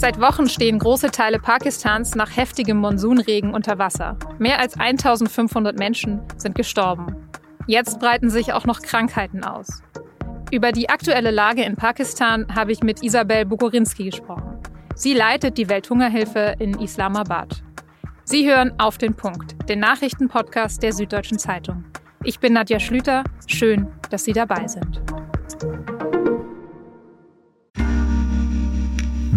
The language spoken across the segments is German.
Seit Wochen stehen große Teile Pakistans nach heftigem Monsunregen unter Wasser. Mehr als 1500 Menschen sind gestorben. Jetzt breiten sich auch noch Krankheiten aus. Über die aktuelle Lage in Pakistan habe ich mit Isabel Bukorinski gesprochen. Sie leitet die Welthungerhilfe in Islamabad. Sie hören auf den Punkt, den Nachrichtenpodcast der Süddeutschen Zeitung. Ich bin Nadja Schlüter. Schön, dass Sie dabei sind.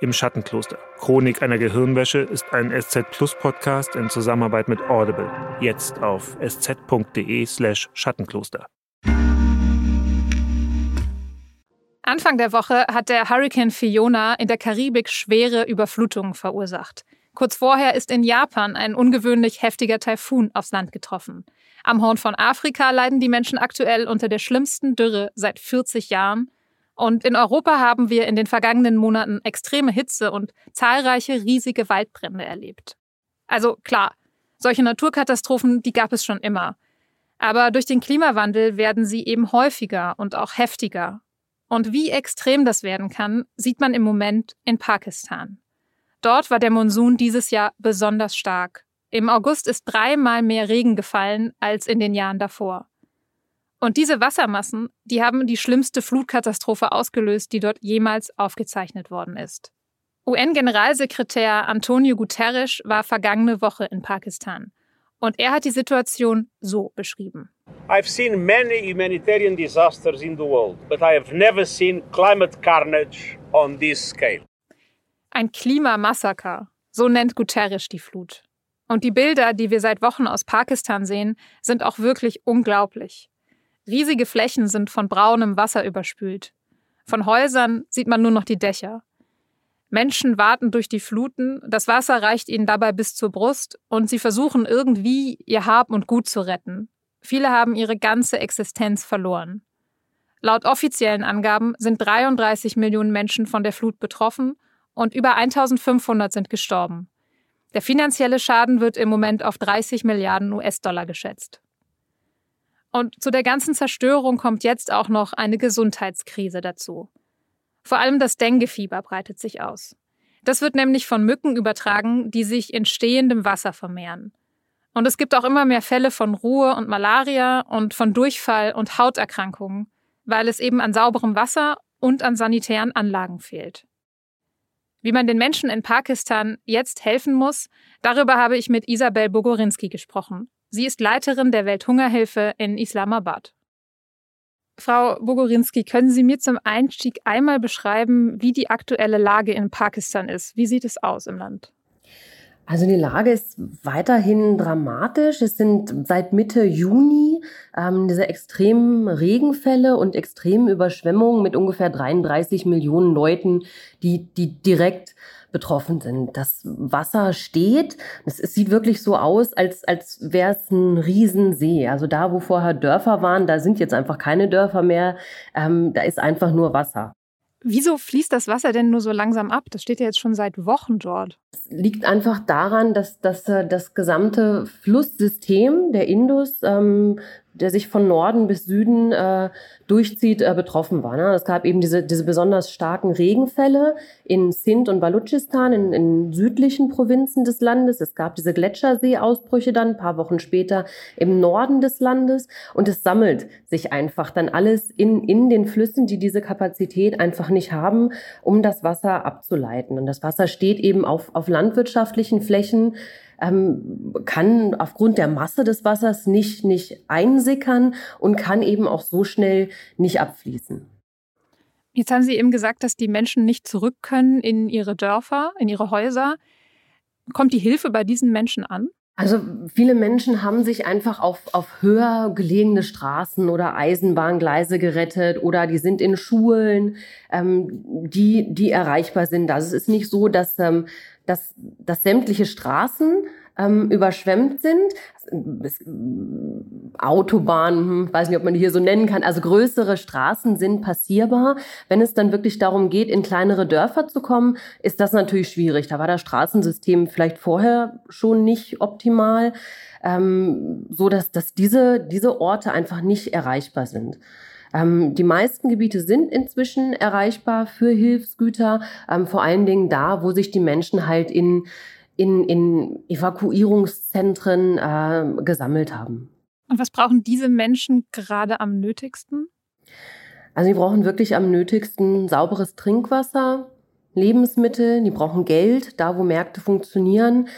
Im Schattenkloster. Chronik einer Gehirnwäsche ist ein SZ Plus Podcast in Zusammenarbeit mit Audible. Jetzt auf sz.de/slash Schattenkloster. Anfang der Woche hat der Hurricane Fiona in der Karibik schwere Überflutungen verursacht. Kurz vorher ist in Japan ein ungewöhnlich heftiger Taifun aufs Land getroffen. Am Horn von Afrika leiden die Menschen aktuell unter der schlimmsten Dürre seit 40 Jahren und in Europa haben wir in den vergangenen Monaten extreme Hitze und zahlreiche riesige Waldbrände erlebt. Also klar, solche Naturkatastrophen, die gab es schon immer. Aber durch den Klimawandel werden sie eben häufiger und auch heftiger. Und wie extrem das werden kann, sieht man im Moment in Pakistan. Dort war der Monsun dieses Jahr besonders stark. Im August ist dreimal mehr Regen gefallen als in den Jahren davor. Und diese Wassermassen, die haben die schlimmste Flutkatastrophe ausgelöst, die dort jemals aufgezeichnet worden ist. UN-Generalsekretär Antonio Guterres war vergangene Woche in Pakistan. Und er hat die Situation so beschrieben. I've seen many humanitarian disasters in the world, but I have never seen climate carnage on this scale. Ein Klimamassaker, so nennt Guterres die Flut. Und die Bilder, die wir seit Wochen aus Pakistan sehen, sind auch wirklich unglaublich. Riesige Flächen sind von braunem Wasser überspült. Von Häusern sieht man nur noch die Dächer. Menschen warten durch die Fluten, das Wasser reicht ihnen dabei bis zur Brust und sie versuchen irgendwie ihr Hab und Gut zu retten. Viele haben ihre ganze Existenz verloren. Laut offiziellen Angaben sind 33 Millionen Menschen von der Flut betroffen und über 1500 sind gestorben. Der finanzielle Schaden wird im Moment auf 30 Milliarden US-Dollar geschätzt. Und zu der ganzen Zerstörung kommt jetzt auch noch eine Gesundheitskrise dazu. Vor allem das Denguefieber breitet sich aus. Das wird nämlich von Mücken übertragen, die sich in stehendem Wasser vermehren. Und es gibt auch immer mehr Fälle von Ruhe und Malaria und von Durchfall und Hauterkrankungen, weil es eben an sauberem Wasser und an sanitären Anlagen fehlt. Wie man den Menschen in Pakistan jetzt helfen muss, darüber habe ich mit Isabel Bogorinski gesprochen. Sie ist Leiterin der Welthungerhilfe in Islamabad. Frau Bogorinski, können Sie mir zum Einstieg einmal beschreiben, wie die aktuelle Lage in Pakistan ist? Wie sieht es aus im Land? Also die Lage ist weiterhin dramatisch. Es sind seit Mitte Juni ähm, diese extremen Regenfälle und extremen Überschwemmungen mit ungefähr 33 Millionen Leuten, die, die direkt betroffen sind. Das Wasser steht. Es, es sieht wirklich so aus, als, als wäre es ein Riesensee. Also da, wo vorher Dörfer waren, da sind jetzt einfach keine Dörfer mehr. Ähm, da ist einfach nur Wasser. Wieso fließt das Wasser denn nur so langsam ab? Das steht ja jetzt schon seit Wochen dort. Es liegt einfach daran, dass, dass äh, das gesamte Flusssystem der Indus ähm, der sich von Norden bis Süden äh, durchzieht, äh, betroffen war. Ne? Es gab eben diese, diese besonders starken Regenfälle in Sindh und Baluchistan, in, in südlichen Provinzen des Landes. Es gab diese Gletscherseeausbrüche dann ein paar Wochen später im Norden des Landes. Und es sammelt sich einfach dann alles in, in den Flüssen, die diese Kapazität einfach nicht haben, um das Wasser abzuleiten. Und das Wasser steht eben auf, auf landwirtschaftlichen Flächen, ähm, kann aufgrund der Masse des Wassers nicht, nicht einsickern und kann eben auch so schnell nicht abfließen. Jetzt haben Sie eben gesagt, dass die Menschen nicht zurück können in ihre Dörfer, in ihre Häuser. Kommt die Hilfe bei diesen Menschen an? Also viele Menschen haben sich einfach auf, auf höher gelegene Straßen oder Eisenbahngleise gerettet oder die sind in Schulen, ähm, die, die erreichbar sind. Also es ist nicht so, dass, ähm, dass, dass sämtliche Straßen ähm, überschwemmt sind. Autobahnen, hm, weiß nicht, ob man die hier so nennen kann, also größere Straßen sind passierbar. Wenn es dann wirklich darum geht, in kleinere Dörfer zu kommen, ist das natürlich schwierig. Da war das Straßensystem vielleicht vorher schon nicht optimal, ähm, so dass, dass diese, diese Orte einfach nicht erreichbar sind. Ähm, die meisten Gebiete sind inzwischen erreichbar für Hilfsgüter, ähm, vor allen Dingen da, wo sich die Menschen halt in in, in Evakuierungszentren äh, gesammelt haben. Und was brauchen diese Menschen gerade am nötigsten? Also die brauchen wirklich am nötigsten sauberes Trinkwasser, Lebensmittel, die brauchen Geld, da wo Märkte funktionieren.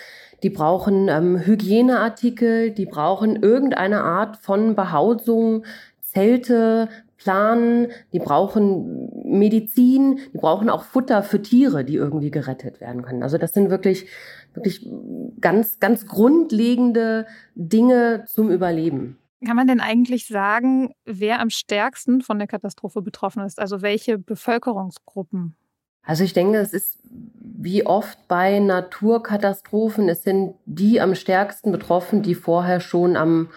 Die brauchen ähm, Hygieneartikel, die brauchen irgendeine Art von Behausung, Zelte, Planen, die brauchen Medizin, die brauchen auch Futter für Tiere, die irgendwie gerettet werden können. Also das sind wirklich wirklich ganz, ganz grundlegende Dinge zum Überleben. Kann man denn eigentlich sagen, wer am stärksten von der Katastrophe betroffen ist? Also welche Bevölkerungsgruppen? Also ich denke, es ist wie oft bei Naturkatastrophen, es sind die am stärksten betroffen, die vorher schon am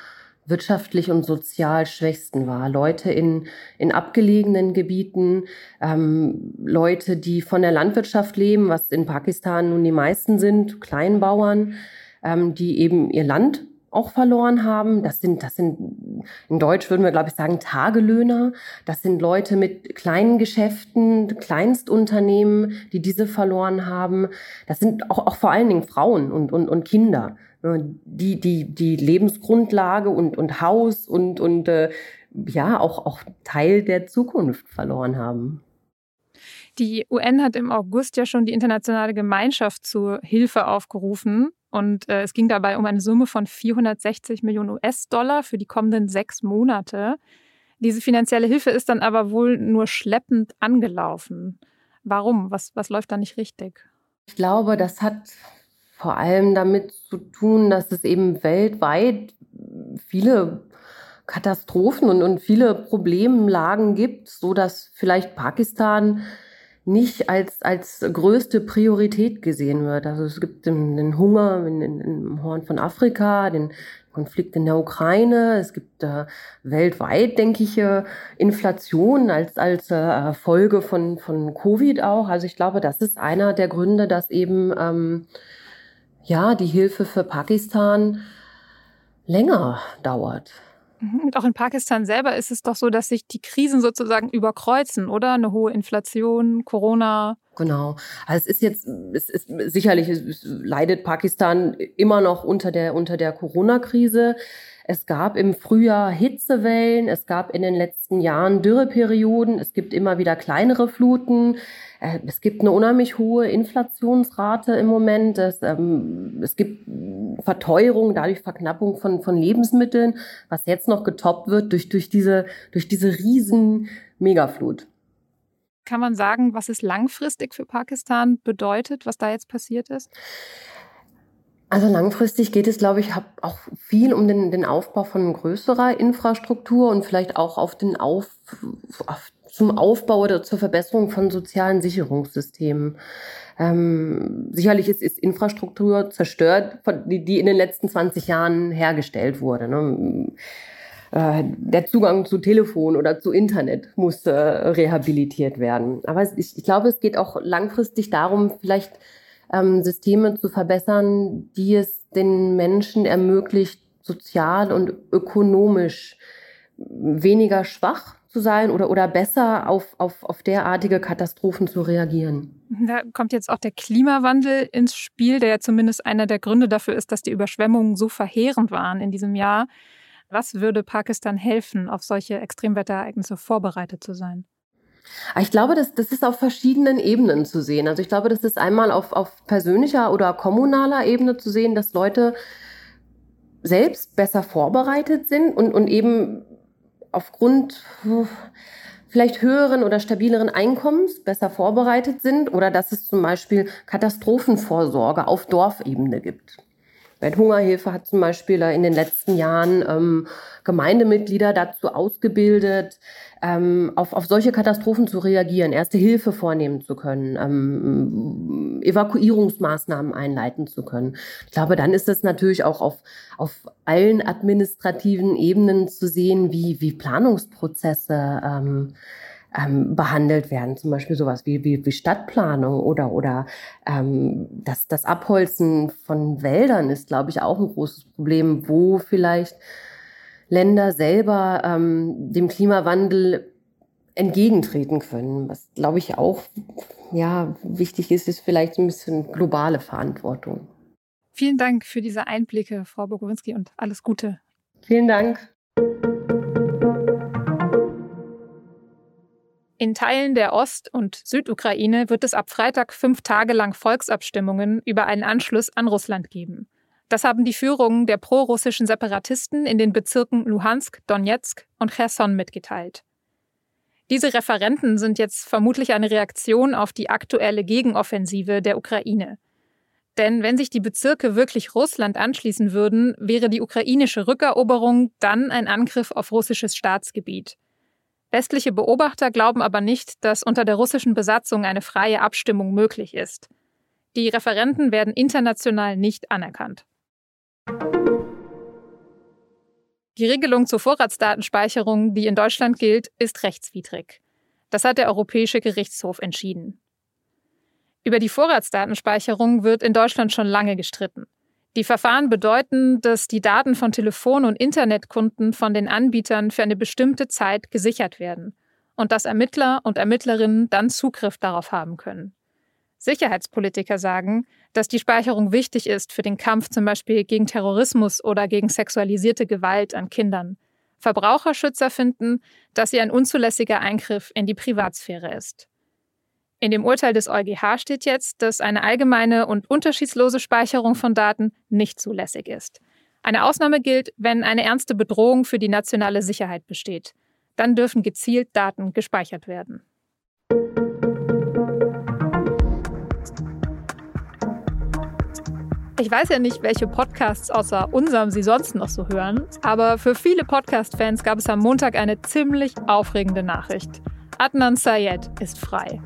wirtschaftlich und sozial schwächsten war. Leute in, in abgelegenen Gebieten, ähm, Leute, die von der Landwirtschaft leben, was in Pakistan nun die meisten sind, Kleinbauern, ähm, die eben ihr Land auch verloren haben. Das sind, das sind, in Deutsch würden wir, glaube ich, sagen, Tagelöhner. Das sind Leute mit kleinen Geschäften, Kleinstunternehmen, die diese verloren haben. Das sind auch, auch vor allen Dingen Frauen und, und, und Kinder. Die, die, die Lebensgrundlage und, und Haus und, und äh, ja, auch, auch Teil der Zukunft verloren haben. Die UN hat im August ja schon die internationale Gemeinschaft zur Hilfe aufgerufen. Und äh, es ging dabei um eine Summe von 460 Millionen US-Dollar für die kommenden sechs Monate. Diese finanzielle Hilfe ist dann aber wohl nur schleppend angelaufen. Warum? Was, was läuft da nicht richtig? Ich glaube, das hat vor allem damit zu tun, dass es eben weltweit viele Katastrophen und, und viele Problemlagen gibt, so dass vielleicht Pakistan nicht als, als größte Priorität gesehen wird. Also es gibt den, den Hunger in, in, im Horn von Afrika, den Konflikt in der Ukraine, es gibt äh, weltweit, denke ich, äh, Inflation als, als äh, Folge von, von Covid auch. Also ich glaube, das ist einer der Gründe, dass eben ähm, ja, die Hilfe für Pakistan länger dauert. Mhm, und auch in Pakistan selber ist es doch so, dass sich die Krisen sozusagen überkreuzen, oder? Eine hohe Inflation, Corona. Genau. Also es ist jetzt, es ist sicherlich es leidet Pakistan immer noch unter der unter der Corona-Krise. Es gab im Frühjahr Hitzewellen, es gab in den letzten Jahren Dürreperioden, es gibt immer wieder kleinere Fluten. Äh, es gibt eine unheimlich hohe Inflationsrate im Moment. Es, ähm, es gibt Verteuerung, dadurch Verknappung von, von Lebensmitteln, was jetzt noch getoppt wird durch, durch, diese, durch diese riesen Megaflut. Kann man sagen, was es langfristig für Pakistan bedeutet, was da jetzt passiert ist? Also langfristig geht es, glaube ich, auch viel um den, den Aufbau von größerer Infrastruktur und vielleicht auch auf den auf, auf zum Aufbau oder zur Verbesserung von sozialen Sicherungssystemen. Ähm, sicherlich ist, ist Infrastruktur zerstört, die, die in den letzten 20 Jahren hergestellt wurde. Ne? Äh, der Zugang zu Telefon oder zu Internet muss äh, rehabilitiert werden. Aber ich, ich glaube, es geht auch langfristig darum, vielleicht ähm, Systeme zu verbessern, die es den Menschen ermöglicht, sozial und ökonomisch weniger schwach zu sein oder, oder besser auf, auf, auf derartige Katastrophen zu reagieren. Da kommt jetzt auch der Klimawandel ins Spiel, der ja zumindest einer der Gründe dafür ist, dass die Überschwemmungen so verheerend waren in diesem Jahr. Was würde Pakistan helfen, auf solche Extremwetterereignisse vorbereitet zu sein? Ich glaube, das, das ist auf verschiedenen Ebenen zu sehen. Also ich glaube, das ist einmal auf, auf persönlicher oder kommunaler Ebene zu sehen, dass Leute selbst besser vorbereitet sind und, und eben aufgrund vielleicht höheren oder stabileren Einkommens besser vorbereitet sind oder dass es zum Beispiel Katastrophenvorsorge auf Dorfebene gibt. Welthungerhilfe hat zum Beispiel in den letzten Jahren ähm, Gemeindemitglieder dazu ausgebildet, ähm, auf, auf solche Katastrophen zu reagieren, erste Hilfe vornehmen zu können, ähm, Evakuierungsmaßnahmen einleiten zu können. Ich glaube, dann ist es natürlich auch auf, auf allen administrativen Ebenen zu sehen, wie, wie Planungsprozesse ähm, ähm, behandelt werden. Zum Beispiel sowas wie, wie, wie Stadtplanung oder, oder ähm, das, das Abholzen von Wäldern ist, glaube ich, auch ein großes Problem, wo vielleicht Länder selber ähm, dem Klimawandel entgegentreten können. Was, glaube ich, auch ja, wichtig ist, ist vielleicht ein bisschen globale Verantwortung. Vielen Dank für diese Einblicke, Frau Bogowinski, und alles Gute. Vielen Dank. In Teilen der Ost- und Südukraine wird es ab Freitag fünf Tage lang Volksabstimmungen über einen Anschluss an Russland geben. Das haben die Führungen der prorussischen Separatisten in den Bezirken Luhansk, Donetsk und Cherson mitgeteilt. Diese Referenten sind jetzt vermutlich eine Reaktion auf die aktuelle Gegenoffensive der Ukraine. Denn wenn sich die Bezirke wirklich Russland anschließen würden, wäre die ukrainische Rückeroberung dann ein Angriff auf russisches Staatsgebiet. Westliche Beobachter glauben aber nicht, dass unter der russischen Besatzung eine freie Abstimmung möglich ist. Die Referenten werden international nicht anerkannt. Die Regelung zur Vorratsdatenspeicherung, die in Deutschland gilt, ist rechtswidrig. Das hat der Europäische Gerichtshof entschieden. Über die Vorratsdatenspeicherung wird in Deutschland schon lange gestritten. Die Verfahren bedeuten, dass die Daten von Telefon- und Internetkunden von den Anbietern für eine bestimmte Zeit gesichert werden und dass Ermittler und Ermittlerinnen dann Zugriff darauf haben können. Sicherheitspolitiker sagen, dass die Speicherung wichtig ist für den Kampf zum Beispiel gegen Terrorismus oder gegen sexualisierte Gewalt an Kindern. Verbraucherschützer finden, dass sie ein unzulässiger Eingriff in die Privatsphäre ist. In dem Urteil des EuGH steht jetzt, dass eine allgemeine und unterschiedslose Speicherung von Daten nicht zulässig ist. Eine Ausnahme gilt, wenn eine ernste Bedrohung für die nationale Sicherheit besteht. Dann dürfen gezielt Daten gespeichert werden. Ich weiß ja nicht, welche Podcasts außer unserem Sie sonst noch so hören, aber für viele Podcast-Fans gab es am Montag eine ziemlich aufregende Nachricht. Adnan Syed ist frei.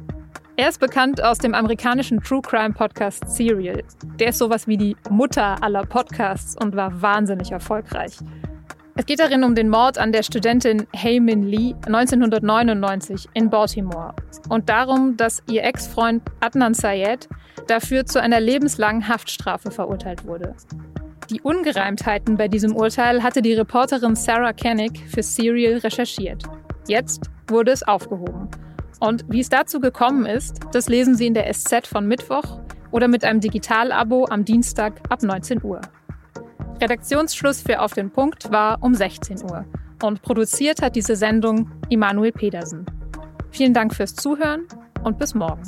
Er ist bekannt aus dem amerikanischen True Crime Podcast Serial. Der ist sowas wie die Mutter aller Podcasts und war wahnsinnig erfolgreich. Es geht darin um den Mord an der Studentin Heymin Lee 1999 in Baltimore und darum, dass ihr Ex-Freund Adnan Syed dafür zu einer lebenslangen Haftstrafe verurteilt wurde. Die Ungereimtheiten bei diesem Urteil hatte die Reporterin Sarah Koenig für Serial recherchiert. Jetzt wurde es aufgehoben. Und wie es dazu gekommen ist, das lesen Sie in der SZ von Mittwoch oder mit einem Digitalabo am Dienstag ab 19 Uhr. Redaktionsschluss für Auf den Punkt war um 16 Uhr und produziert hat diese Sendung Immanuel Pedersen. Vielen Dank fürs Zuhören und bis morgen.